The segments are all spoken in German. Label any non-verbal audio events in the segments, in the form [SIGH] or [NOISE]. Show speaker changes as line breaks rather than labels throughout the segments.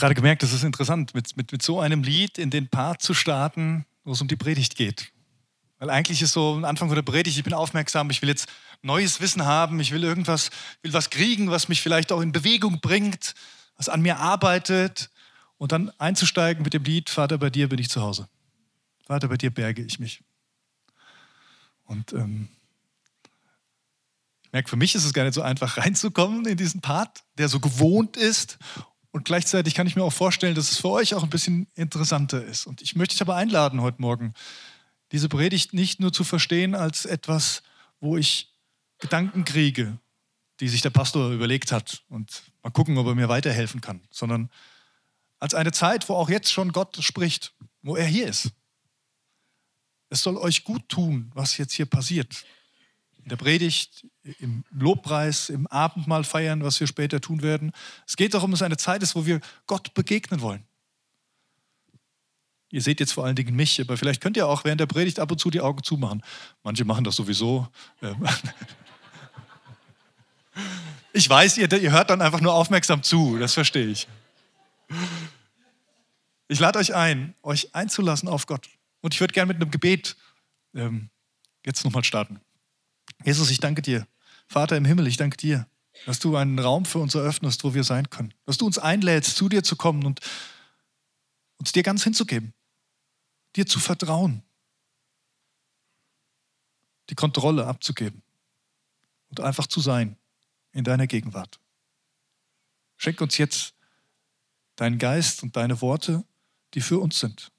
gerade gemerkt, das ist interessant, mit, mit, mit so einem Lied in den Part zu starten, wo es um die Predigt geht. Weil eigentlich ist so am Anfang von der Predigt, ich bin aufmerksam, ich will jetzt neues Wissen haben, ich will irgendwas, will was kriegen, was mich vielleicht auch in Bewegung bringt, was an mir arbeitet. Und dann einzusteigen mit dem Lied, Vater, bei dir bin ich zu Hause. Vater, bei dir berge ich mich. Und ähm, ich merke, für mich ist es gar nicht so einfach [LAUGHS] reinzukommen in diesen Part, der so gewohnt ist. Und gleichzeitig kann ich mir auch vorstellen, dass es für euch auch ein bisschen interessanter ist. Und ich möchte dich aber einladen heute Morgen, diese Predigt nicht nur zu verstehen als etwas, wo ich Gedanken kriege, die sich der Pastor überlegt hat und mal gucken, ob er mir weiterhelfen kann, sondern als eine Zeit, wo auch jetzt schon Gott spricht, wo er hier ist. Es soll euch gut tun, was jetzt hier passiert. In der Predigt, im Lobpreis, im Abendmahl feiern, was wir später tun werden. Es geht darum, dass eine Zeit ist, wo wir Gott begegnen wollen. Ihr seht jetzt vor allen Dingen mich, aber vielleicht könnt ihr auch während der Predigt ab und zu die Augen zumachen. Manche machen das sowieso. Ähm, [LAUGHS] ich weiß, ihr, ihr hört dann einfach nur aufmerksam zu, das verstehe ich. Ich lade euch ein, euch einzulassen auf Gott. Und ich würde gerne mit einem Gebet ähm, jetzt nochmal starten. Jesus, ich danke dir. Vater im Himmel, ich danke dir, dass du einen Raum für uns eröffnest, wo wir sein können. Dass du uns einlädst, zu dir zu kommen und uns dir ganz hinzugeben. Dir zu vertrauen. Die Kontrolle abzugeben. Und einfach zu sein in deiner Gegenwart. Schenk uns jetzt deinen Geist und deine Worte, die für uns sind.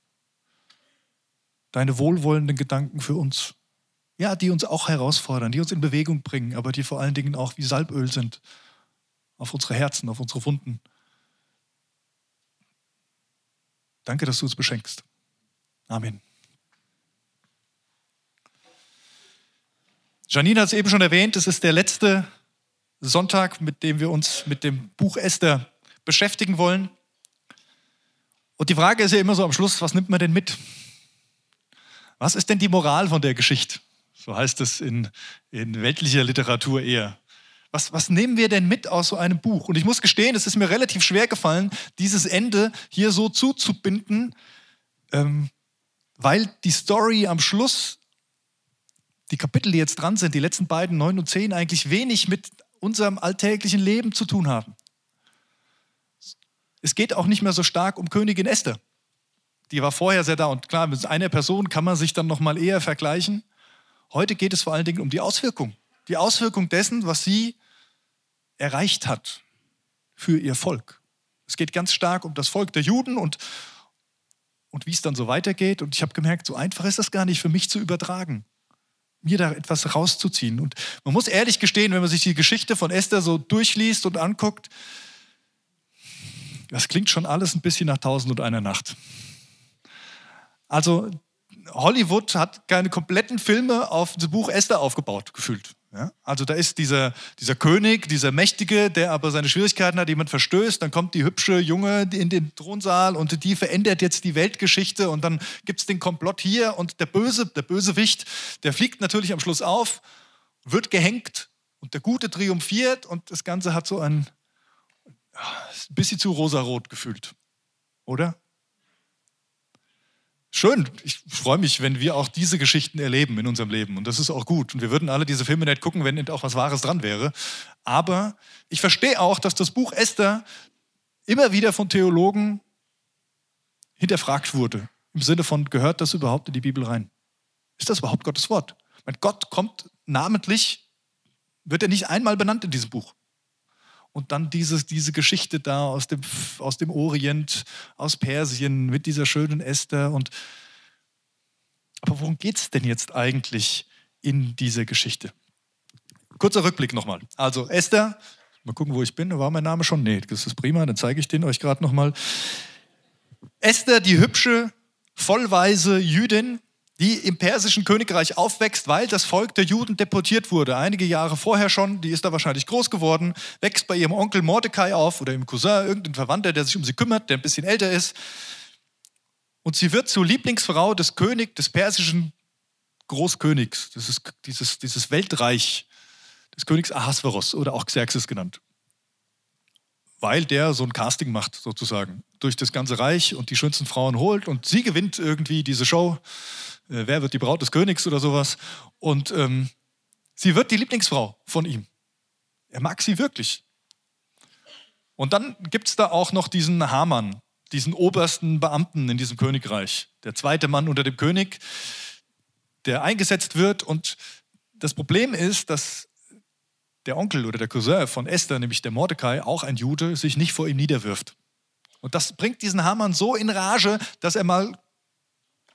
Deine wohlwollenden Gedanken für uns. Ja, die uns auch herausfordern, die uns in Bewegung bringen, aber die vor allen Dingen auch wie Salböl sind auf unsere Herzen, auf unsere Wunden. Danke, dass du uns beschenkst. Amen. Janine hat es eben schon erwähnt, es ist der letzte Sonntag, mit dem wir uns mit dem Buch Esther beschäftigen wollen. Und die Frage ist ja immer so am Schluss, was nimmt man denn mit? Was ist denn die Moral von der Geschichte? So heißt es in, in weltlicher Literatur eher. Was, was nehmen wir denn mit aus so einem Buch? Und ich muss gestehen, es ist mir relativ schwer gefallen, dieses Ende hier so zuzubinden, ähm, weil die Story am Schluss, die Kapitel, die jetzt dran sind, die letzten beiden, neun und zehn, eigentlich wenig mit unserem alltäglichen Leben zu tun haben. Es geht auch nicht mehr so stark um Königin Esther. Die war vorher sehr da und klar, mit einer Person kann man sich dann noch mal eher vergleichen. Heute geht es vor allen Dingen um die Auswirkung. Die Auswirkung dessen, was sie erreicht hat für ihr Volk. Es geht ganz stark um das Volk der Juden und, und wie es dann so weitergeht. Und ich habe gemerkt, so einfach ist das gar nicht für mich zu übertragen, mir da etwas rauszuziehen. Und man muss ehrlich gestehen, wenn man sich die Geschichte von Esther so durchliest und anguckt, das klingt schon alles ein bisschen nach Tausend und einer Nacht. Also Hollywood hat keine kompletten Filme auf das Buch Esther aufgebaut, gefühlt. Ja? Also da ist dieser, dieser König, dieser Mächtige, der aber seine Schwierigkeiten hat, jemand verstößt, dann kommt die hübsche Junge in den Thronsaal und die verändert jetzt die Weltgeschichte und dann gibt es den Komplott hier und der Böse, der Bösewicht, der fliegt natürlich am Schluss auf, wird gehängt und der Gute triumphiert und das Ganze hat so ein ein bisschen zu rosarot gefühlt, oder? Schön, ich freue mich, wenn wir auch diese Geschichten erleben in unserem Leben und das ist auch gut. Und wir würden alle diese Filme nicht gucken, wenn nicht auch was Wahres dran wäre. Aber ich verstehe auch, dass das Buch Esther immer wieder von Theologen hinterfragt wurde. Im Sinne von, gehört das überhaupt in die Bibel rein? Ist das überhaupt Gottes Wort? Mein Gott kommt namentlich, wird er nicht einmal benannt in diesem Buch und dann dieses, diese Geschichte da aus dem, aus dem Orient, aus Persien mit dieser schönen Esther. Und aber worum geht es denn jetzt eigentlich in dieser Geschichte? Kurzer Rückblick nochmal. Also Esther, mal gucken, wo ich bin. War mein Name schon? Nee, das ist prima, dann zeige ich den euch gerade nochmal. Esther, die hübsche, vollweise Jüdin, die im persischen Königreich aufwächst, weil das Volk der Juden deportiert wurde. Einige Jahre vorher schon, die ist da wahrscheinlich groß geworden, wächst bei ihrem Onkel Mordecai auf oder ihrem Cousin, irgendein Verwandter, der sich um sie kümmert, der ein bisschen älter ist. Und sie wird zur Lieblingsfrau des Königs, des persischen Großkönigs, das ist dieses, dieses Weltreich des Königs Ahasveros oder auch Xerxes genannt. weil der so ein Casting macht, sozusagen, durch das ganze Reich und die schönsten Frauen holt und sie gewinnt irgendwie diese Show. Äh, wer wird die Braut des Königs oder sowas? Und ähm, sie wird die Lieblingsfrau von ihm. Er mag sie wirklich. Und dann gibt es da auch noch diesen Hamann, diesen obersten Beamten in diesem Königreich, der zweite Mann unter dem König, der eingesetzt wird. Und das Problem ist, dass der Onkel oder der Cousin von Esther, nämlich der Mordecai, auch ein Jude, sich nicht vor ihm niederwirft. Und das bringt diesen Hamann so in Rage, dass er mal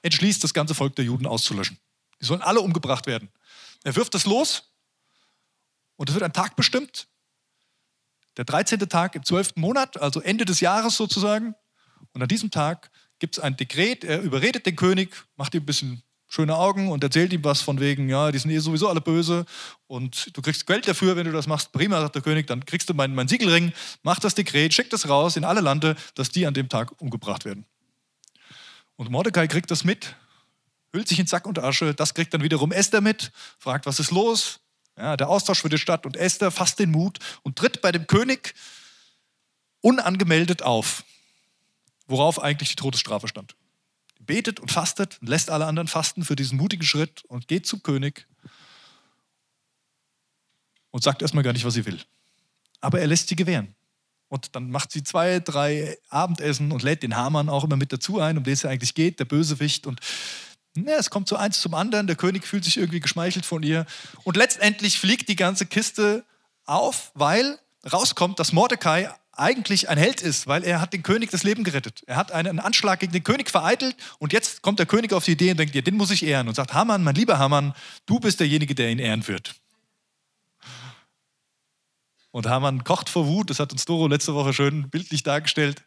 entschließt, das ganze Volk der Juden auszulöschen. Die sollen alle umgebracht werden. Er wirft das los und es wird ein Tag bestimmt, der 13. Tag im 12. Monat, also Ende des Jahres sozusagen. Und an diesem Tag gibt es ein Dekret, er überredet den König, macht ihm ein bisschen schöne Augen und erzählt ihm was von wegen, ja, die sind eh sowieso alle böse und du kriegst Geld dafür, wenn du das machst. Prima, sagt der König, dann kriegst du meinen mein Siegelring, mach das Dekret, schick das raus in alle Lande, dass die an dem Tag umgebracht werden. Und Mordecai kriegt das mit, hüllt sich in Sack und Asche, das kriegt dann wiederum Esther mit, fragt, was ist los? Ja, der Austausch findet statt und Esther fasst den Mut und tritt bei dem König unangemeldet auf, worauf eigentlich die Todesstrafe stand betet und fastet und lässt alle anderen fasten für diesen mutigen Schritt und geht zum König und sagt erstmal gar nicht, was sie will. Aber er lässt sie gewähren. Und dann macht sie zwei, drei Abendessen und lädt den Hamann auch immer mit dazu ein, um den es ja eigentlich geht, der Bösewicht. Und ja, es kommt so eins zum anderen. Der König fühlt sich irgendwie geschmeichelt von ihr. Und letztendlich fliegt die ganze Kiste auf, weil rauskommt, dass Mordecai eigentlich ein Held ist, weil er hat den König das Leben gerettet. Er hat einen Anschlag gegen den König vereitelt und jetzt kommt der König auf die Idee und denkt, ja, den muss ich ehren und sagt, Hamann, mein lieber Hamann, du bist derjenige, der ihn ehren wird. Und Hamann kocht vor Wut, das hat uns Doro letzte Woche schön bildlich dargestellt.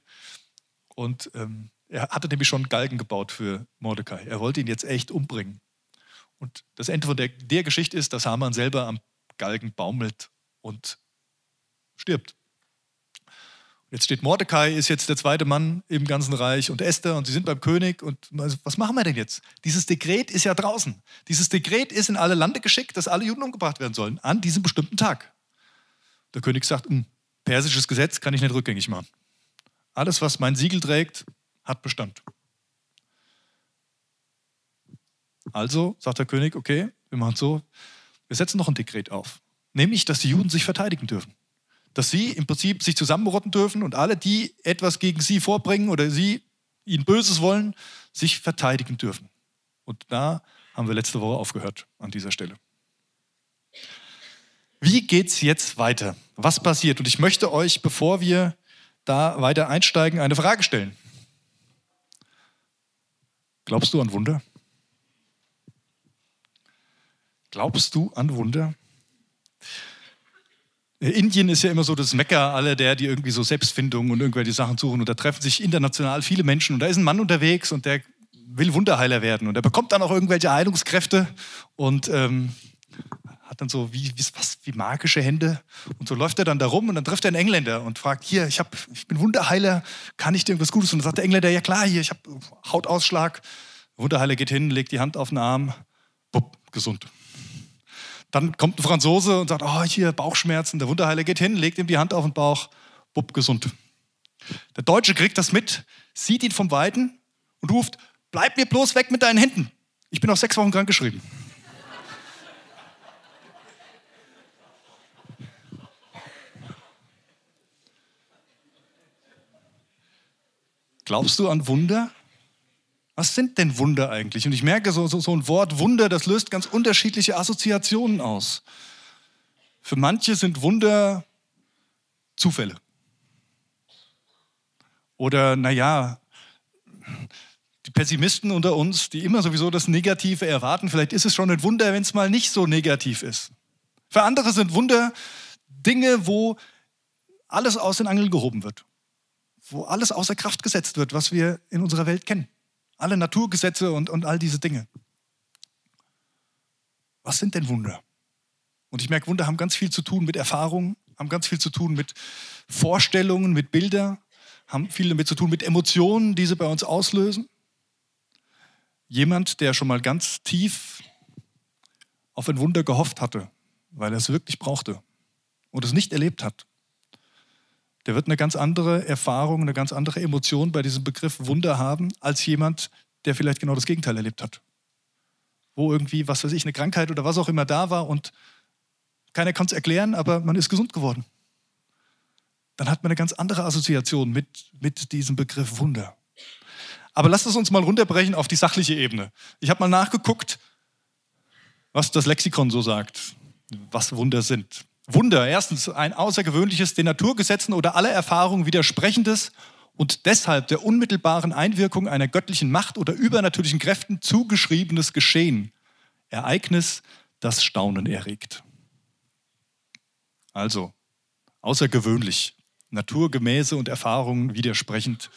Und ähm, er hatte nämlich schon Galgen gebaut für Mordecai. Er wollte ihn jetzt echt umbringen. Und das Ende von der, der Geschichte ist, dass Hamann selber am Galgen baumelt und stirbt. Jetzt steht Mordecai, ist jetzt der zweite Mann im ganzen Reich und Esther und sie sind beim König und was machen wir denn jetzt? Dieses Dekret ist ja draußen. Dieses Dekret ist in alle Lande geschickt, dass alle Juden umgebracht werden sollen an diesem bestimmten Tag. Der König sagt, hm, persisches Gesetz kann ich nicht rückgängig machen. Alles, was mein Siegel trägt, hat Bestand. Also sagt der König, okay, wir machen es so, wir setzen noch ein Dekret auf. Nämlich, dass die Juden sich verteidigen dürfen dass sie im Prinzip sich zusammenrotten dürfen und alle, die etwas gegen sie vorbringen oder sie ihnen Böses wollen, sich verteidigen dürfen. Und da haben wir letzte Woche aufgehört an dieser Stelle. Wie geht es jetzt weiter? Was passiert? Und ich möchte euch, bevor wir da weiter einsteigen, eine Frage stellen. Glaubst du an Wunder? Glaubst du an Wunder? Indien ist ja immer so das Mecker aller der, die irgendwie so Selbstfindung und irgendwelche Sachen suchen. Und da treffen sich international viele Menschen. Und da ist ein Mann unterwegs und der will Wunderheiler werden. Und er bekommt dann auch irgendwelche Heilungskräfte und ähm, dann so wie, wie, was, wie magische Hände. Und so läuft er dann da rum und dann trifft er einen Engländer und fragt, hier, ich, hab, ich bin Wunderheiler, kann ich dir irgendwas Gutes? Und dann sagt der Engländer, ja klar, hier, ich habe Hautausschlag. Der Wunderheiler geht hin, legt die Hand auf den Arm, bupp, gesund. Dann kommt ein Franzose und sagt, oh, hier Bauchschmerzen. Der Wunderheiler geht hin, legt ihm die Hand auf den Bauch, bupp, gesund. Der Deutsche kriegt das mit, sieht ihn vom Weiten und ruft, bleib mir bloß weg mit deinen Händen. Ich bin auf sechs Wochen krankgeschrieben. Glaubst du an Wunder? Was sind denn Wunder eigentlich? Und ich merke, so, so, so ein Wort Wunder, das löst ganz unterschiedliche Assoziationen aus. Für manche sind Wunder Zufälle. Oder, naja, die Pessimisten unter uns, die immer sowieso das Negative erwarten, vielleicht ist es schon ein Wunder, wenn es mal nicht so negativ ist. Für andere sind Wunder Dinge, wo alles aus den Angeln gehoben wird, wo alles außer Kraft gesetzt wird, was wir in unserer Welt kennen. Alle Naturgesetze und, und all diese Dinge. Was sind denn Wunder? Und ich merke, Wunder haben ganz viel zu tun mit Erfahrungen, haben ganz viel zu tun mit Vorstellungen, mit Bildern, haben viel damit zu tun mit Emotionen, die sie bei uns auslösen. Jemand, der schon mal ganz tief auf ein Wunder gehofft hatte, weil er es wirklich brauchte und es nicht erlebt hat, der wird eine ganz andere Erfahrung, eine ganz andere Emotion bei diesem Begriff Wunder haben, als jemand, der vielleicht genau das Gegenteil erlebt hat. Wo irgendwie, was weiß ich, eine Krankheit oder was auch immer da war und keiner kann es erklären, aber man ist gesund geworden. Dann hat man eine ganz andere Assoziation mit, mit diesem Begriff Wunder. Aber lasst es uns mal runterbrechen auf die sachliche Ebene. Ich habe mal nachgeguckt, was das Lexikon so sagt, was Wunder sind. Wunder, erstens ein außergewöhnliches, den Naturgesetzen oder aller Erfahrungen widersprechendes und deshalb der unmittelbaren Einwirkung einer göttlichen Macht oder übernatürlichen Kräften zugeschriebenes Geschehen. Ereignis, das Staunen erregt. Also, außergewöhnlich, naturgemäße und Erfahrungen widersprechend.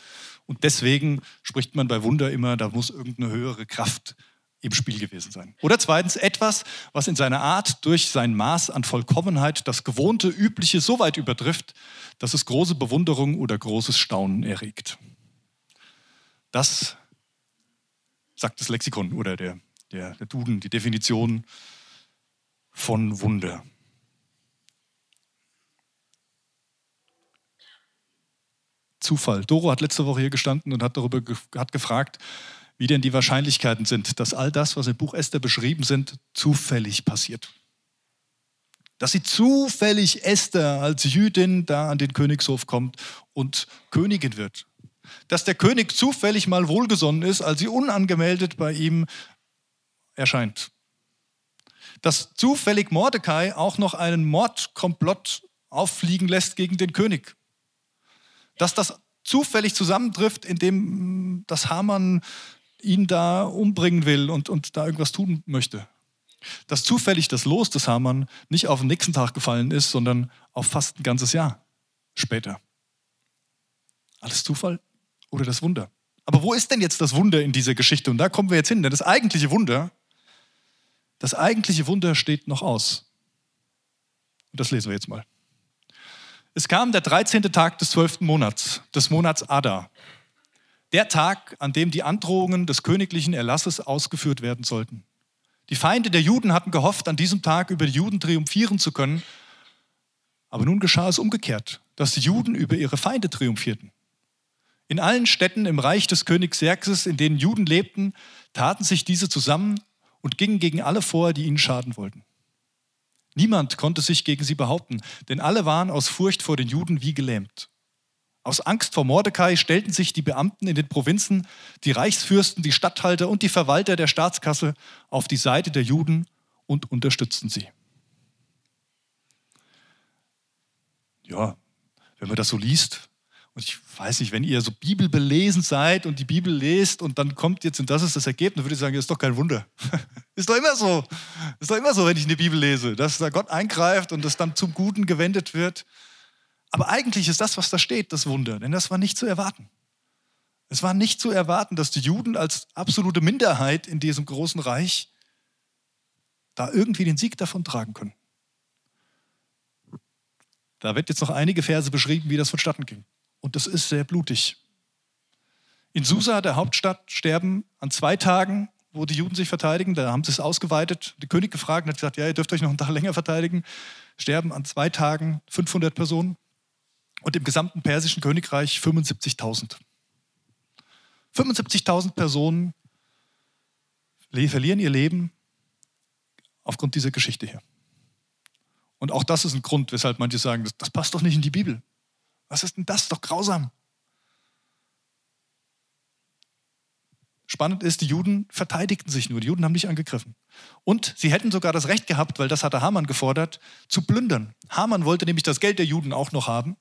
Und deswegen spricht man bei Wunder immer, da muss irgendeine höhere Kraft im Spiel gewesen sein. Oder zweitens etwas, was in seiner Art durch sein Maß an Vollkommenheit das gewohnte, übliche so weit übertrifft, dass es große Bewunderung oder großes Staunen erregt. Das sagt das Lexikon oder der, der, der Duden, die Definition von Wunder. Zufall. Doro hat letzte Woche hier gestanden und hat darüber ge hat gefragt, wie denn die Wahrscheinlichkeiten sind, dass all das, was im Buch Esther beschrieben sind, zufällig passiert. Dass sie zufällig Esther als Jüdin da an den Königshof kommt und Königin wird. Dass der König zufällig mal wohlgesonnen ist, als sie unangemeldet bei ihm erscheint. Dass zufällig Mordecai auch noch einen Mordkomplott auffliegen lässt gegen den König dass das zufällig zusammentrifft, indem das Hamann ihn da umbringen will und, und da irgendwas tun möchte. Dass zufällig das Los des Hamann nicht auf den nächsten Tag gefallen ist, sondern auf fast ein ganzes Jahr später. Alles Zufall oder das Wunder? Aber wo ist denn jetzt das Wunder in dieser Geschichte? Und da kommen wir jetzt hin, denn das eigentliche Wunder, das eigentliche Wunder steht noch aus. Und das lesen wir jetzt mal. Es kam der 13. Tag des 12. Monats, des Monats Adar. Der Tag, an dem die Androhungen des königlichen Erlasses ausgeführt werden sollten. Die Feinde der Juden hatten gehofft, an diesem Tag über die Juden triumphieren zu können. Aber nun geschah es umgekehrt, dass die Juden über ihre Feinde triumphierten. In allen Städten im Reich des Königs Xerxes, in denen Juden lebten, taten sich diese zusammen und gingen gegen alle vor, die ihnen schaden wollten. Niemand konnte sich gegen sie behaupten, denn alle waren aus Furcht vor den Juden wie gelähmt. Aus Angst vor Mordecai stellten sich die Beamten in den Provinzen, die Reichsfürsten, die Statthalter und die Verwalter der Staatskasse auf die Seite der Juden und unterstützten sie. Ja, wenn man das so liest, und ich weiß nicht, wenn ihr so bibelbelesen seid und die Bibel lest und dann kommt jetzt und das ist das Ergebnis, würde ich sagen, das ist doch kein Wunder. [LAUGHS] ist doch immer so. Ist doch immer so, wenn ich eine Bibel lese, dass da Gott eingreift und das dann zum Guten gewendet wird. Aber eigentlich ist das, was da steht, das Wunder, denn das war nicht zu erwarten. Es war nicht zu erwarten, dass die Juden als absolute Minderheit in diesem großen Reich da irgendwie den Sieg davon tragen können. Da wird jetzt noch einige Verse beschrieben, wie das vonstatten ging. Und das ist sehr blutig. In Susa, der Hauptstadt, sterben an zwei Tagen, wo die Juden sich verteidigen, da haben sie es ausgeweitet, der König gefragt und hat gesagt, ja, ihr dürft euch noch einen Tag länger verteidigen, sterben an zwei Tagen 500 Personen und im gesamten persischen Königreich 75.000. 75.000 Personen verlieren ihr Leben aufgrund dieser Geschichte hier. Und auch das ist ein Grund, weshalb manche sagen, das, das passt doch nicht in die Bibel. Was ist denn das? Doch grausam. Spannend ist, die Juden verteidigten sich nur. Die Juden haben nicht angegriffen. Und sie hätten sogar das Recht gehabt, weil das hatte Haman gefordert, zu plündern. Haman wollte nämlich das Geld der Juden auch noch haben.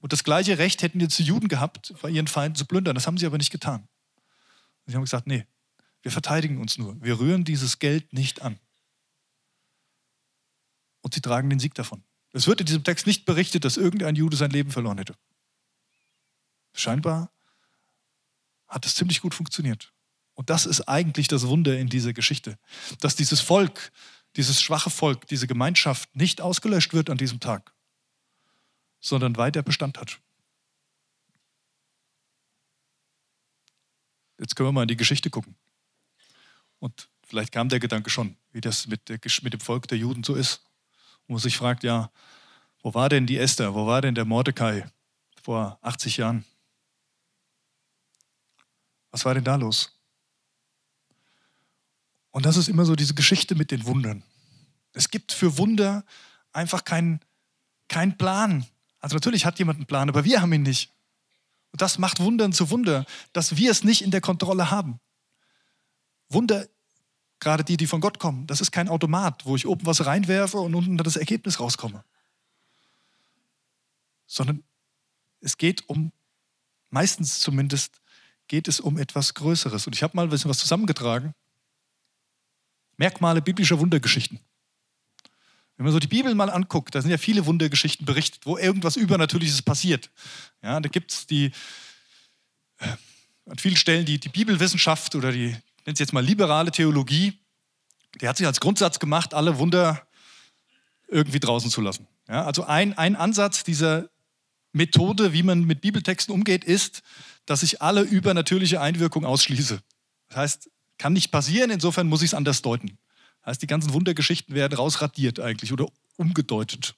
Und das gleiche Recht hätten die Juden gehabt, bei ihren Feinden zu plündern. Das haben sie aber nicht getan. Sie haben gesagt, nee, wir verteidigen uns nur. Wir rühren dieses Geld nicht an. Und sie tragen den Sieg davon. Es wird in diesem Text nicht berichtet, dass irgendein Jude sein Leben verloren hätte. Scheinbar hat es ziemlich gut funktioniert. Und das ist eigentlich das Wunder in dieser Geschichte, dass dieses Volk, dieses schwache Volk, diese Gemeinschaft nicht ausgelöscht wird an diesem Tag, sondern weiter Bestand hat. Jetzt können wir mal in die Geschichte gucken. Und vielleicht kam der Gedanke schon, wie das mit, der, mit dem Volk der Juden so ist wo man sich fragt, ja, wo war denn die Esther, wo war denn der Mordecai, vor 80 Jahren. Was war denn da los? Und das ist immer so diese Geschichte mit den Wundern. Es gibt für Wunder einfach keinen kein Plan. Also natürlich hat jemand einen Plan, aber wir haben ihn nicht. Und das macht Wundern zu Wunder, dass wir es nicht in der Kontrolle haben. Wunder, gerade die, die von Gott kommen, das ist kein Automat, wo ich oben was reinwerfe und unten das Ergebnis rauskomme. Sondern es geht um, meistens zumindest, geht es um etwas Größeres. Und ich habe mal ein bisschen was zusammengetragen. Merkmale biblischer Wundergeschichten. Wenn man so die Bibel mal anguckt, da sind ja viele Wundergeschichten berichtet, wo irgendwas Übernatürliches passiert. Ja, da gibt es die, äh, an vielen Stellen die, die Bibelwissenschaft oder die, nennt es jetzt mal liberale Theologie, die hat sich als Grundsatz gemacht, alle Wunder irgendwie draußen zu lassen. Ja, also ein, ein Ansatz dieser Methode, wie man mit Bibeltexten umgeht, ist, dass ich alle übernatürliche Einwirkung ausschließe. Das heißt, kann nicht passieren, insofern muss ich es anders deuten. Heißt, die ganzen Wundergeschichten werden rausradiert eigentlich oder umgedeutet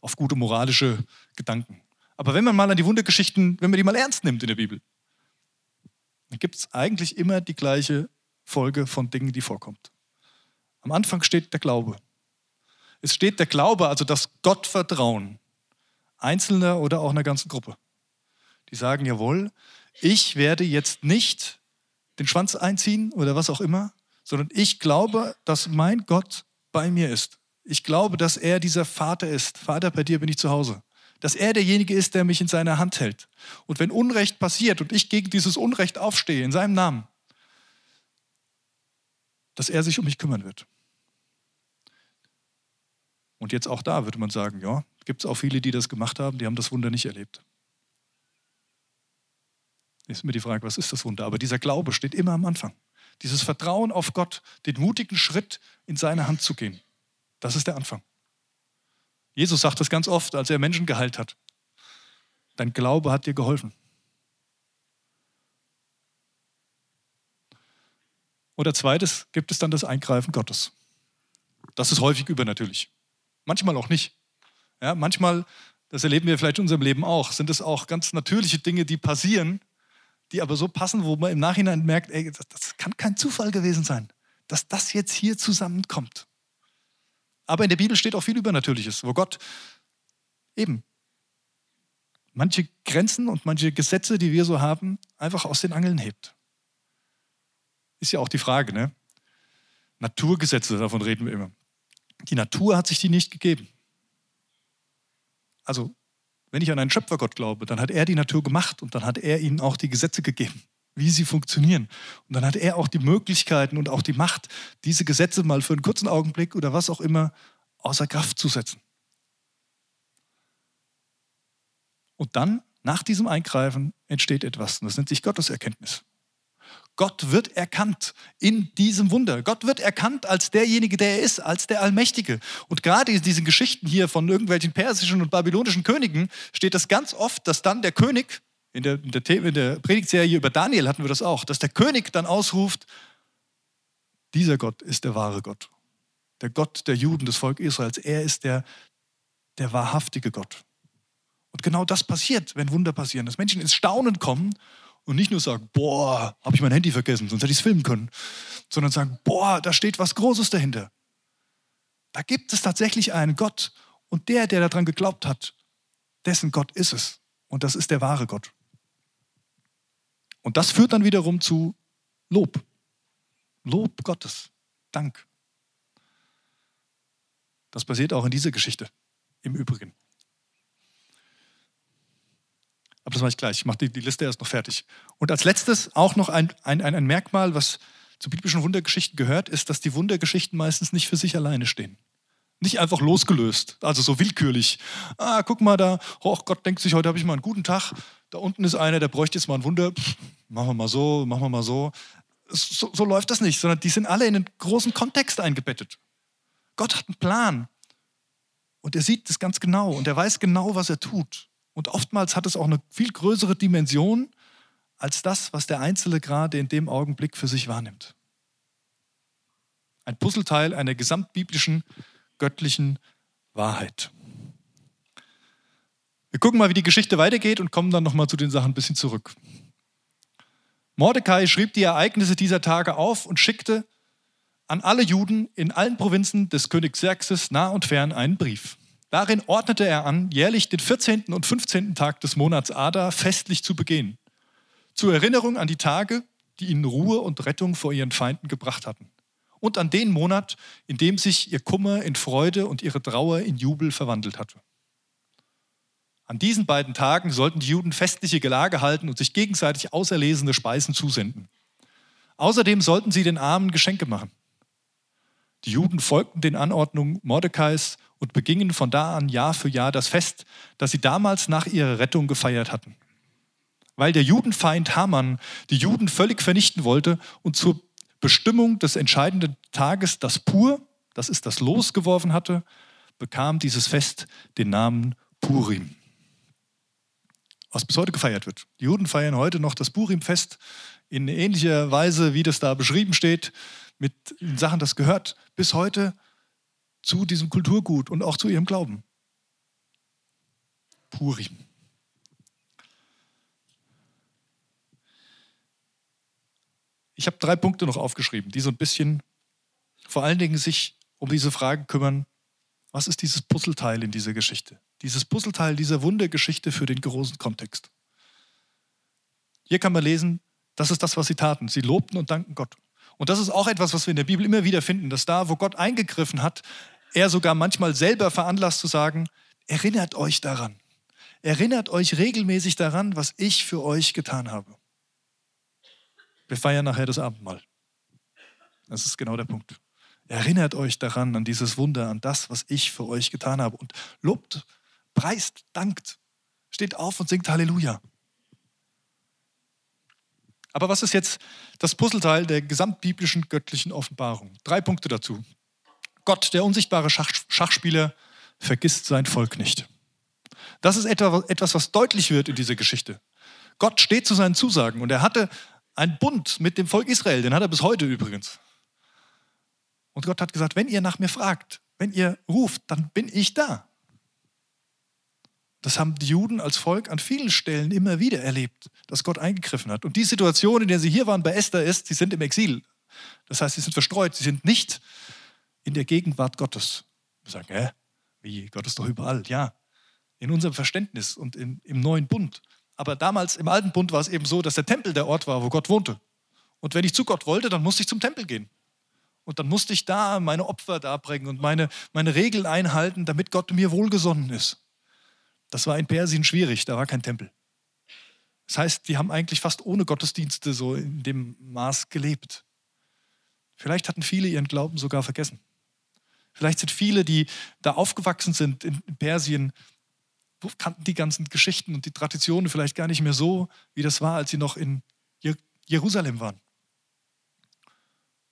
auf gute moralische Gedanken. Aber wenn man mal an die Wundergeschichten, wenn man die mal ernst nimmt in der Bibel, dann gibt es eigentlich immer die gleiche Folge von Dingen, die vorkommt. Am Anfang steht der Glaube. Es steht der Glaube, also das Gottvertrauen Einzelner oder auch einer ganzen Gruppe. Die sagen, jawohl, ich werde jetzt nicht den Schwanz einziehen oder was auch immer, sondern ich glaube, dass mein Gott bei mir ist. Ich glaube, dass er dieser Vater ist. Vater, bei dir bin ich zu Hause. Dass er derjenige ist, der mich in seiner Hand hält. Und wenn Unrecht passiert und ich gegen dieses Unrecht aufstehe, in seinem Namen, dass er sich um mich kümmern wird. Und jetzt auch da würde man sagen, ja, gibt es auch viele, die das gemacht haben, die haben das Wunder nicht erlebt. Jetzt ist mir die Frage, was ist das Wunder? Aber dieser Glaube steht immer am Anfang. Dieses Vertrauen auf Gott, den mutigen Schritt in seine Hand zu gehen. Das ist der Anfang. Jesus sagt das ganz oft, als er Menschen geheilt hat. Dein Glaube hat dir geholfen. Oder zweites gibt es dann das Eingreifen Gottes. Das ist häufig übernatürlich. Manchmal auch nicht. Ja, manchmal, das erleben wir vielleicht in unserem Leben auch, sind es auch ganz natürliche Dinge, die passieren, die aber so passen, wo man im Nachhinein merkt, ey, das, das kann kein Zufall gewesen sein, dass das jetzt hier zusammenkommt. Aber in der Bibel steht auch viel Übernatürliches, wo Gott eben manche Grenzen und manche Gesetze, die wir so haben, einfach aus den Angeln hebt. Ist ja auch die Frage, ne? Naturgesetze, davon reden wir immer. Die Natur hat sich die nicht gegeben. Also wenn ich an einen Schöpfergott glaube, dann hat er die Natur gemacht und dann hat er ihnen auch die Gesetze gegeben, wie sie funktionieren. Und dann hat er auch die Möglichkeiten und auch die Macht, diese Gesetze mal für einen kurzen Augenblick oder was auch immer außer Kraft zu setzen. Und dann, nach diesem Eingreifen, entsteht etwas. Und das nennt sich Gotteserkenntnis. Gott wird erkannt in diesem Wunder. Gott wird erkannt als derjenige, der er ist, als der Allmächtige. Und gerade in diesen Geschichten hier von irgendwelchen persischen und babylonischen Königen steht das ganz oft, dass dann der König, in der, in der, in der Predigtserie über Daniel hatten wir das auch, dass der König dann ausruft, dieser Gott ist der wahre Gott. Der Gott der Juden, des Volkes Israels. Er ist der, der wahrhaftige Gott. Und genau das passiert, wenn Wunder passieren, dass Menschen ins Staunen kommen und nicht nur sagen, boah, habe ich mein Handy vergessen, sonst hätte ich es filmen können, sondern sagen, boah, da steht was Großes dahinter. Da gibt es tatsächlich einen Gott und der, der daran geglaubt hat, dessen Gott ist es. Und das ist der wahre Gott. Und das führt dann wiederum zu Lob. Lob Gottes. Dank. Das passiert auch in dieser Geschichte im Übrigen. Aber das mache ich gleich. Ich mache die, die, Liste erst noch fertig. Und als letztes auch noch ein, ein, ein Merkmal, was zu biblischen Wundergeschichten gehört, ist, dass die Wundergeschichten meistens nicht für sich alleine stehen. Nicht einfach losgelöst, also so willkürlich. Ah, guck mal da, oh Gott denkt sich, heute habe ich mal einen guten Tag. Da unten ist einer, der bräuchte jetzt mal ein Wunder. Pff, machen wir mal so, machen wir mal so. so. So läuft das nicht, sondern die sind alle in einen großen Kontext eingebettet. Gott hat einen Plan. Und er sieht das ganz genau und er weiß genau, was er tut. Und oftmals hat es auch eine viel größere Dimension als das, was der Einzelne gerade in dem Augenblick für sich wahrnimmt. Ein Puzzleteil einer gesamtbiblischen, göttlichen Wahrheit. Wir gucken mal, wie die Geschichte weitergeht und kommen dann nochmal zu den Sachen ein bisschen zurück. Mordecai schrieb die Ereignisse dieser Tage auf und schickte an alle Juden in allen Provinzen des Königs Xerxes nah und fern einen Brief. Darin ordnete er an, jährlich den 14. und 15. Tag des Monats Ada festlich zu begehen. Zur Erinnerung an die Tage, die ihnen Ruhe und Rettung vor ihren Feinden gebracht hatten. Und an den Monat, in dem sich ihr Kummer in Freude und ihre Trauer in Jubel verwandelt hatte. An diesen beiden Tagen sollten die Juden festliche Gelage halten und sich gegenseitig auserlesene Speisen zusenden. Außerdem sollten sie den Armen Geschenke machen. Die Juden folgten den Anordnungen Mordecais und begingen von da an Jahr für Jahr das Fest, das sie damals nach ihrer Rettung gefeiert hatten. Weil der Judenfeind Haman die Juden völlig vernichten wollte und zur Bestimmung des entscheidenden Tages das Pur, das ist das Los geworfen hatte, bekam dieses Fest den Namen Purim, was bis heute gefeiert wird. Die Juden feiern heute noch das Purim-Fest in ähnlicher Weise, wie das da beschrieben steht, mit Sachen, das gehört bis heute zu diesem Kulturgut und auch zu ihrem Glauben. Purim. Ich habe drei Punkte noch aufgeschrieben, die so ein bisschen vor allen Dingen sich um diese Fragen kümmern, was ist dieses Puzzleteil in dieser Geschichte? Dieses Puzzleteil dieser Wundergeschichte für den großen Kontext. Hier kann man lesen, das ist das, was sie taten. Sie lobten und dankten Gott. Und das ist auch etwas, was wir in der Bibel immer wieder finden, dass da, wo Gott eingegriffen hat, er sogar manchmal selber veranlasst zu sagen, erinnert euch daran. Erinnert euch regelmäßig daran, was ich für euch getan habe. Wir feiern nachher das Abendmahl. Das ist genau der Punkt. Erinnert euch daran, an dieses Wunder, an das, was ich für euch getan habe. Und lobt, preist, dankt. Steht auf und singt Halleluja. Aber was ist jetzt das Puzzleteil der gesamtbiblischen göttlichen Offenbarung? Drei Punkte dazu. Gott, der unsichtbare Schach Schachspieler, vergisst sein Volk nicht. Das ist etwas, was deutlich wird in dieser Geschichte. Gott steht zu seinen Zusagen und er hatte einen Bund mit dem Volk Israel, den hat er bis heute übrigens. Und Gott hat gesagt, wenn ihr nach mir fragt, wenn ihr ruft, dann bin ich da. Das haben die Juden als Volk an vielen Stellen immer wieder erlebt, dass Gott eingegriffen hat. Und die Situation, in der sie hier waren bei Esther, ist, sie sind im Exil. Das heißt, sie sind verstreut, sie sind nicht in der Gegenwart Gottes. Wir sagen, hä? Wie? Gott ist doch überall. Ja, in unserem Verständnis und in, im neuen Bund. Aber damals im alten Bund war es eben so, dass der Tempel der Ort war, wo Gott wohnte. Und wenn ich zu Gott wollte, dann musste ich zum Tempel gehen. Und dann musste ich da meine Opfer darbringen und meine, meine Regeln einhalten, damit Gott mir wohlgesonnen ist. Das war in Persien schwierig, da war kein Tempel. Das heißt, die haben eigentlich fast ohne Gottesdienste so in dem Maß gelebt. Vielleicht hatten viele ihren Glauben sogar vergessen. Vielleicht sind viele, die da aufgewachsen sind in Persien, kannten die ganzen Geschichten und die Traditionen vielleicht gar nicht mehr so, wie das war, als sie noch in Jerusalem waren.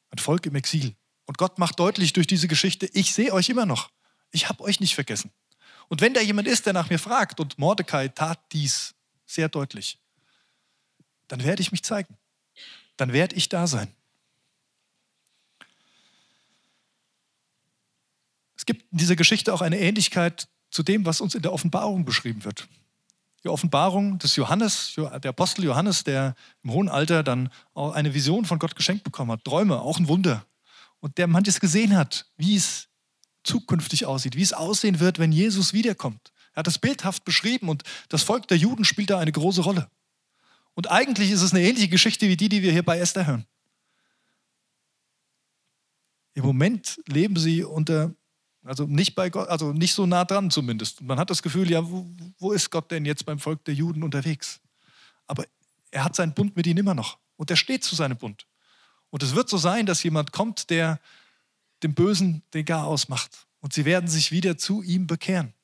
Ein Volk im Exil. Und Gott macht deutlich durch diese Geschichte, ich sehe euch immer noch. Ich habe euch nicht vergessen. Und wenn da jemand ist, der nach mir fragt, und Mordecai tat dies sehr deutlich, dann werde ich mich zeigen. Dann werde ich da sein. Gibt in dieser Geschichte auch eine Ähnlichkeit zu dem, was uns in der Offenbarung beschrieben wird. Die Offenbarung des Johannes, der Apostel Johannes, der im hohen Alter dann auch eine Vision von Gott geschenkt bekommen hat, Träume, auch ein Wunder. Und der manches gesehen hat, wie es zukünftig aussieht, wie es aussehen wird, wenn Jesus wiederkommt. Er hat das bildhaft beschrieben und das Volk der Juden spielt da eine große Rolle. Und eigentlich ist es eine ähnliche Geschichte wie die, die wir hier bei Esther hören. Im Moment leben sie unter, also nicht bei Gott, also nicht so nah dran zumindest. man hat das Gefühl, ja, wo, wo ist Gott denn jetzt beim Volk der Juden unterwegs? Aber er hat seinen Bund mit ihnen immer noch und er steht zu seinem Bund. Und es wird so sein, dass jemand kommt, der dem Bösen den Garaus macht. Und sie werden sich wieder zu ihm bekehren.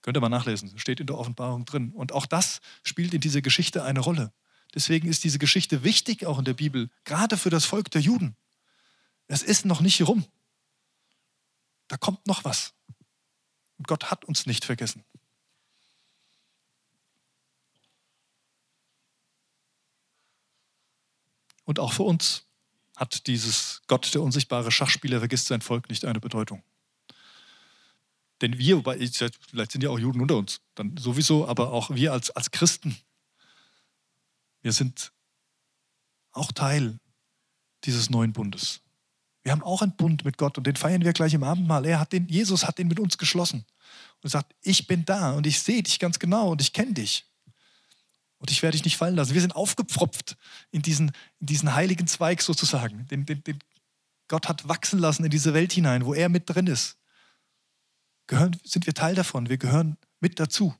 Könnt ihr mal nachlesen, steht in der Offenbarung drin. Und auch das spielt in dieser Geschichte eine Rolle. Deswegen ist diese Geschichte wichtig auch in der Bibel, gerade für das Volk der Juden. Es ist noch nicht rum. Da kommt noch was. Und Gott hat uns nicht vergessen. Und auch für uns hat dieses Gott, der unsichtbare Schachspieler, vergisst sein Volk nicht eine Bedeutung. Denn wir, wobei, vielleicht sind ja auch Juden unter uns, dann sowieso, aber auch wir als, als Christen, wir sind auch Teil dieses neuen Bundes. Wir haben auch einen Bund mit Gott und den feiern wir gleich im Abendmahl. Er hat den, Jesus hat den mit uns geschlossen und sagt, ich bin da und ich sehe dich ganz genau und ich kenne dich. Und ich werde dich nicht fallen lassen. Wir sind aufgepfropft in diesen, in diesen heiligen Zweig sozusagen, den, den, den Gott hat wachsen lassen in diese Welt hinein, wo er mit drin ist. Gehören, sind wir Teil davon, wir gehören mit dazu.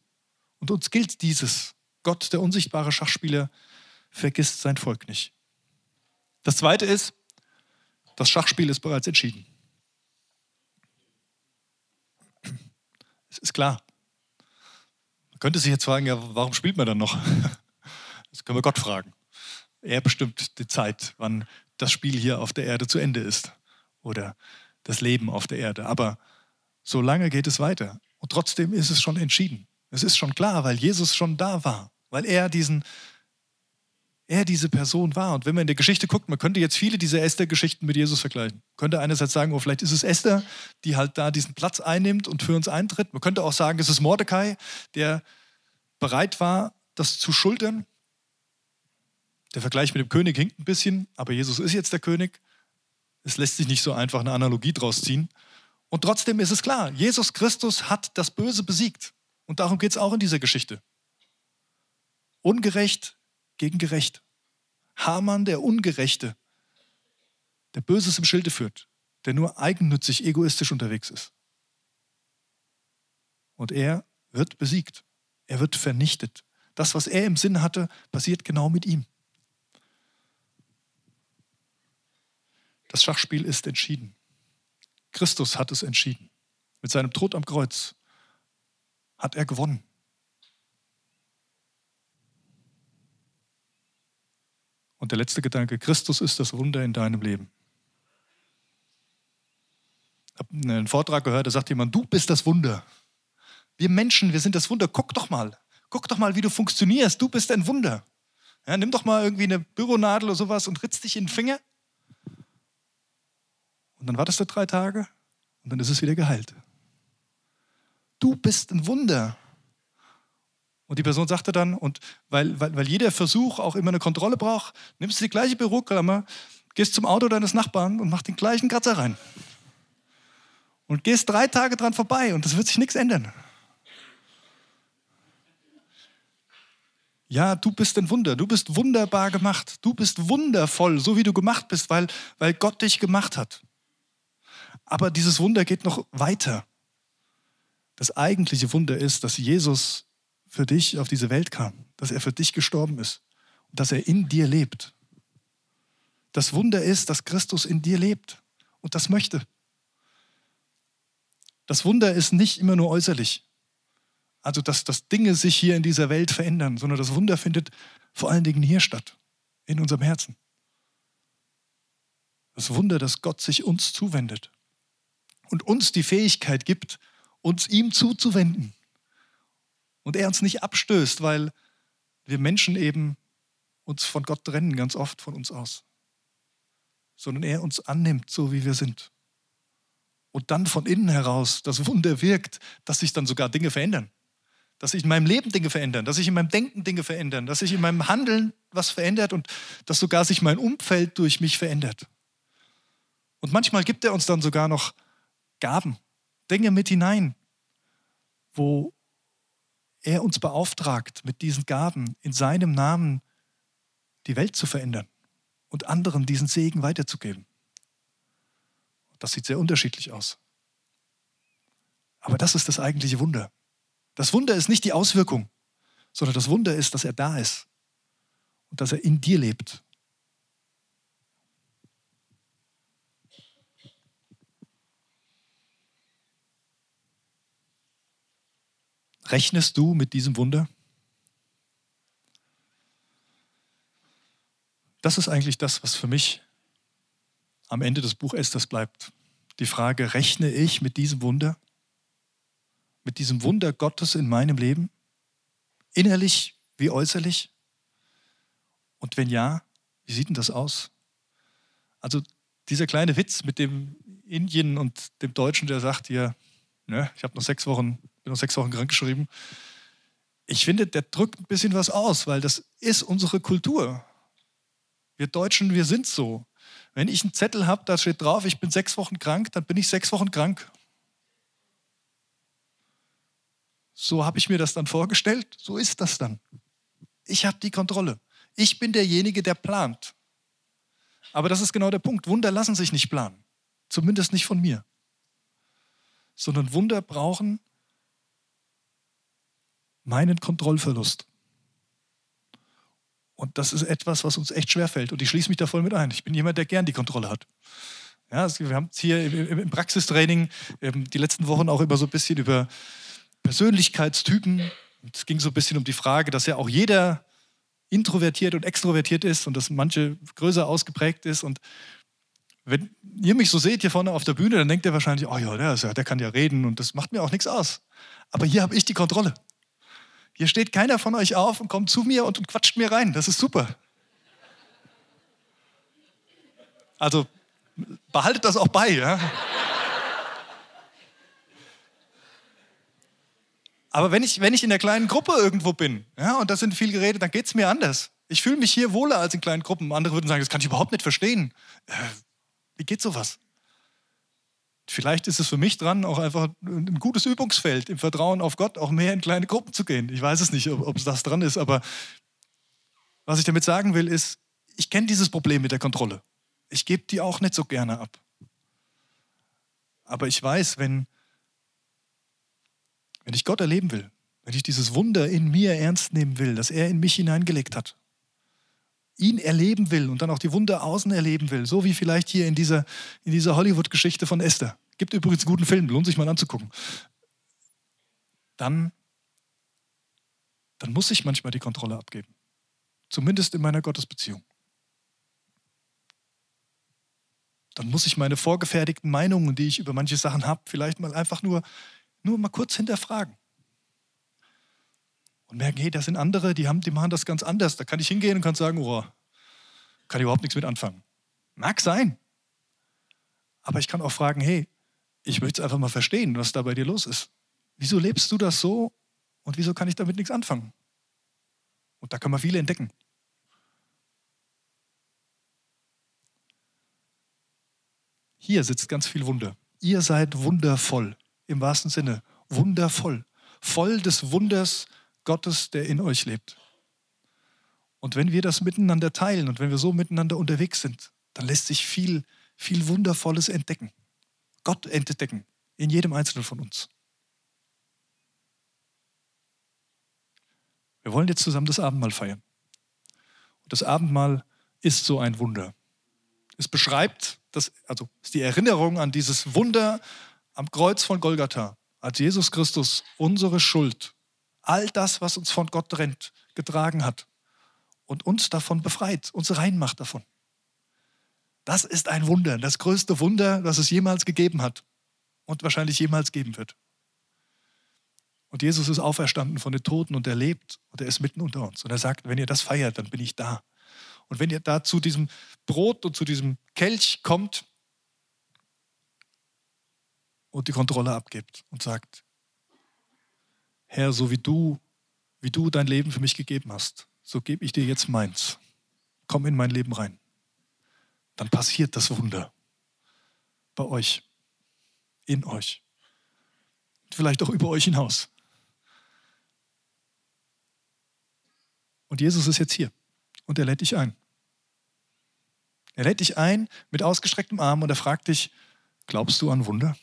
Und uns gilt dieses. Gott, der unsichtbare Schachspieler, vergisst sein Volk nicht. Das Zweite ist, das Schachspiel ist bereits entschieden. Es ist klar. Man könnte sich jetzt fragen, ja, warum spielt man dann noch? Das können wir Gott fragen. Er bestimmt die Zeit, wann das Spiel hier auf der Erde zu Ende ist oder das Leben auf der Erde. Aber so lange geht es weiter. Und trotzdem ist es schon entschieden. Es ist schon klar, weil Jesus schon da war, weil er diesen er diese Person war. Und wenn man in der Geschichte guckt, man könnte jetzt viele dieser Esther-Geschichten mit Jesus vergleichen. Man könnte einerseits sagen, oh, vielleicht ist es Esther, die halt da diesen Platz einnimmt und für uns eintritt. Man könnte auch sagen, es ist Mordecai, der bereit war, das zu schultern. Der Vergleich mit dem König hinkt ein bisschen, aber Jesus ist jetzt der König. Es lässt sich nicht so einfach eine Analogie draus ziehen. Und trotzdem ist es klar, Jesus Christus hat das Böse besiegt. Und darum geht es auch in dieser Geschichte. Ungerecht gegen gerecht. Hamann, der Ungerechte, der Böses im Schilde führt, der nur eigennützig, egoistisch unterwegs ist. Und er wird besiegt. Er wird vernichtet. Das, was er im Sinn hatte, passiert genau mit ihm. Das Schachspiel ist entschieden. Christus hat es entschieden. Mit seinem Tod am Kreuz hat er gewonnen. Und der letzte Gedanke, Christus ist das Wunder in deinem Leben. Ich habe einen Vortrag gehört, da sagt jemand, du bist das Wunder. Wir Menschen, wir sind das Wunder. Guck doch mal. Guck doch mal, wie du funktionierst. Du bist ein Wunder. Ja, nimm doch mal irgendwie eine Büronadel oder sowas und ritz dich in den Finger. Und dann wartest du drei Tage und dann ist es wieder geheilt. Du bist ein Wunder. Und die Person sagte dann, und weil, weil, weil jeder Versuch auch immer eine Kontrolle braucht, nimmst du die gleiche Büroklammer, gehst zum Auto deines Nachbarn und machst den gleichen Kratzer rein. Und gehst drei Tage dran vorbei und es wird sich nichts ändern. Ja, du bist ein Wunder, du bist wunderbar gemacht, du bist wundervoll, so wie du gemacht bist, weil, weil Gott dich gemacht hat. Aber dieses Wunder geht noch weiter. Das eigentliche Wunder ist, dass Jesus für dich auf diese Welt kam, dass er für dich gestorben ist und dass er in dir lebt. Das Wunder ist, dass Christus in dir lebt und das möchte. Das Wunder ist nicht immer nur äußerlich, also dass, dass Dinge sich hier in dieser Welt verändern, sondern das Wunder findet vor allen Dingen hier statt, in unserem Herzen. Das Wunder, dass Gott sich uns zuwendet und uns die Fähigkeit gibt, uns ihm zuzuwenden und er uns nicht abstößt, weil wir Menschen eben uns von Gott trennen, ganz oft von uns aus, sondern er uns annimmt, so wie wir sind. Und dann von innen heraus das Wunder wirkt, dass sich dann sogar Dinge verändern. Dass sich in meinem Leben Dinge verändern, dass sich in meinem Denken Dinge verändern, dass sich in meinem Handeln was verändert und dass sogar sich mein Umfeld durch mich verändert. Und manchmal gibt er uns dann sogar noch Gaben, Dinge mit hinein, wo er uns beauftragt, mit diesen Gaben in seinem Namen die Welt zu verändern und anderen diesen Segen weiterzugeben. Das sieht sehr unterschiedlich aus. Aber das ist das eigentliche Wunder. Das Wunder ist nicht die Auswirkung, sondern das Wunder ist, dass er da ist und dass er in dir lebt. Rechnest du mit diesem Wunder? Das ist eigentlich das, was für mich am Ende des Buch Esthers bleibt. Die Frage, rechne ich mit diesem Wunder? Mit diesem Wunder Gottes in meinem Leben? Innerlich wie äußerlich? Und wenn ja, wie sieht denn das aus? Also dieser kleine Witz mit dem Indien und dem Deutschen, der sagt hier, Ne? Ich habe noch sechs Wochen, bin noch sechs Wochen krankgeschrieben. Ich finde, der drückt ein bisschen was aus, weil das ist unsere Kultur. Wir Deutschen, wir sind so. Wenn ich einen Zettel habe, da steht drauf, ich bin sechs Wochen krank, dann bin ich sechs Wochen krank. So habe ich mir das dann vorgestellt, so ist das dann. Ich habe die Kontrolle. Ich bin derjenige, der plant. Aber das ist genau der Punkt. Wunder lassen sich nicht planen. Zumindest nicht von mir. Sondern Wunder brauchen meinen Kontrollverlust. Und das ist etwas, was uns echt schwerfällt. Und ich schließe mich da voll mit ein. Ich bin jemand, der gern die Kontrolle hat. Ja, wir haben es hier im, Praxistraining ähm, die letzten Wochen auch immer so ein bisschen über Persönlichkeitstypen. Es ging so ein bisschen um die Frage, dass ja auch jeder introvertiert und extrovertiert ist und dass manche größer ausgeprägt ist. Und wenn ihr mich so seht hier vorne auf der Bühne, dann denkt ihr wahrscheinlich, oh ja, der, ja, der kann ja reden und das macht mir auch nichts aus. Aber hier habe ich die Kontrolle. Hier steht keiner von euch auf und kommt zu mir und quatscht mir rein. Das ist super. Also behaltet das auch bei. Ja? Aber wenn ich, wenn ich in der kleinen Gruppe irgendwo bin ja, und das sind viel geredet, dann geht es mir anders. Ich fühle mich hier wohler als in kleinen Gruppen. Andere würden sagen, das kann ich überhaupt nicht verstehen. Äh, wie geht sowas? Vielleicht ist es für mich dran, auch einfach ein gutes Übungsfeld im Vertrauen auf Gott, auch mehr in kleine Gruppen zu gehen. Ich weiß es nicht, ob, es das dran ist, aber was ich damit sagen will, ist, ich kenne dieses Problem mit der Kontrolle. Ich gebe die auch nicht so gerne ab. Aber ich weiß, wenn, wenn ich Gott erleben will, wenn ich dieses Wunder in mir ernst nehmen will, das er in mich hineingelegt hat, ihn erleben will und dann auch die Wunder außen erleben will, so wie vielleicht hier in dieser, in dieser Hollywood-Geschichte von Esther. Gibt übrigens einen guten Film, lohnt sich mal anzugucken. Dann, dann muss ich manchmal die Kontrolle abgeben. Zumindest in meiner Gottesbeziehung. Dann muss ich meine vorgefertigten Meinungen, die ich über manche Sachen habe, vielleicht mal einfach nur, nur mal kurz hinterfragen und merken, hey, das sind andere, die, haben, die machen das ganz anders. Da kann ich hingehen und kann sagen, oh, kann ich überhaupt nichts mit anfangen. Mag sein. Aber ich kann auch fragen, hey, ich möchte es einfach mal verstehen, was da bei dir los ist. Wieso lebst du das so und wieso kann ich damit nichts anfangen? Und da kann man viele entdecken. Hier sitzt ganz viel Wunder. Ihr seid wundervoll, im wahrsten Sinne. Wundervoll. Voll des Wunders, Gottes, der in euch lebt. Und wenn wir das miteinander teilen und wenn wir so miteinander unterwegs sind, dann lässt sich viel, viel Wundervolles entdecken. Gott entdecken in jedem Einzelnen von uns. Wir wollen jetzt zusammen das Abendmahl feiern. Und das Abendmahl ist so ein Wunder. Es beschreibt, das, also ist die Erinnerung an dieses Wunder am Kreuz von Golgatha, als Jesus Christus unsere Schuld all das, was uns von Gott trennt, getragen hat und uns davon befreit, uns reinmacht davon. Das ist ein Wunder, das größte Wunder, das es jemals gegeben hat und wahrscheinlich jemals geben wird. Und Jesus ist auferstanden von den Toten und er lebt und er ist mitten unter uns. Und er sagt, wenn ihr das feiert, dann bin ich da. Und wenn ihr da zu diesem Brot und zu diesem Kelch kommt und die Kontrolle abgibt und sagt, Herr, so wie du, wie du dein Leben für mich gegeben hast, so gebe ich dir jetzt meins. Komm in mein Leben rein. Dann passiert das Wunder. Bei euch. In euch. Vielleicht auch über euch hinaus. Und Jesus ist jetzt hier. Und er lädt dich ein. Er lädt dich ein mit ausgestrecktem Arm und er fragt dich, glaubst du an Wunder?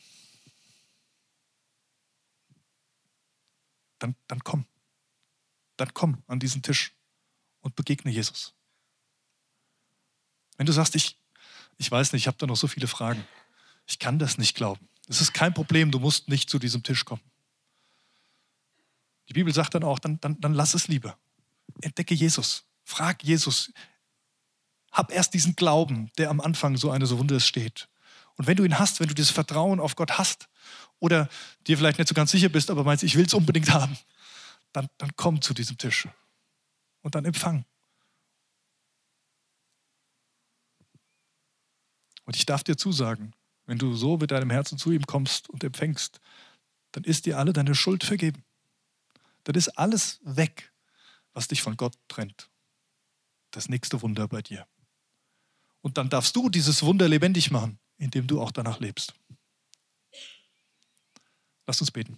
Dann, dann komm. Dann komm an diesen Tisch und begegne Jesus. Wenn du sagst, ich, ich weiß nicht, ich habe da noch so viele Fragen. Ich kann das nicht glauben. Es ist kein Problem, du musst nicht zu diesem Tisch kommen. Die Bibel sagt dann auch, dann, dann, dann lass es lieber. Entdecke Jesus. Frag Jesus. Hab erst diesen Glauben, der am Anfang so eine so Wunder steht. Und wenn du ihn hast, wenn du dieses Vertrauen auf Gott hast, oder dir vielleicht nicht so ganz sicher bist, aber meinst, ich will es unbedingt haben, dann, dann komm zu diesem Tisch und dann empfang. Und ich darf dir zusagen, wenn du so mit deinem Herzen zu ihm kommst und empfängst, dann ist dir alle deine Schuld vergeben. Dann ist alles weg, was dich von Gott trennt. Das nächste Wunder bei dir. Und dann darfst du dieses Wunder lebendig machen, indem du auch danach lebst. Lass uns beten.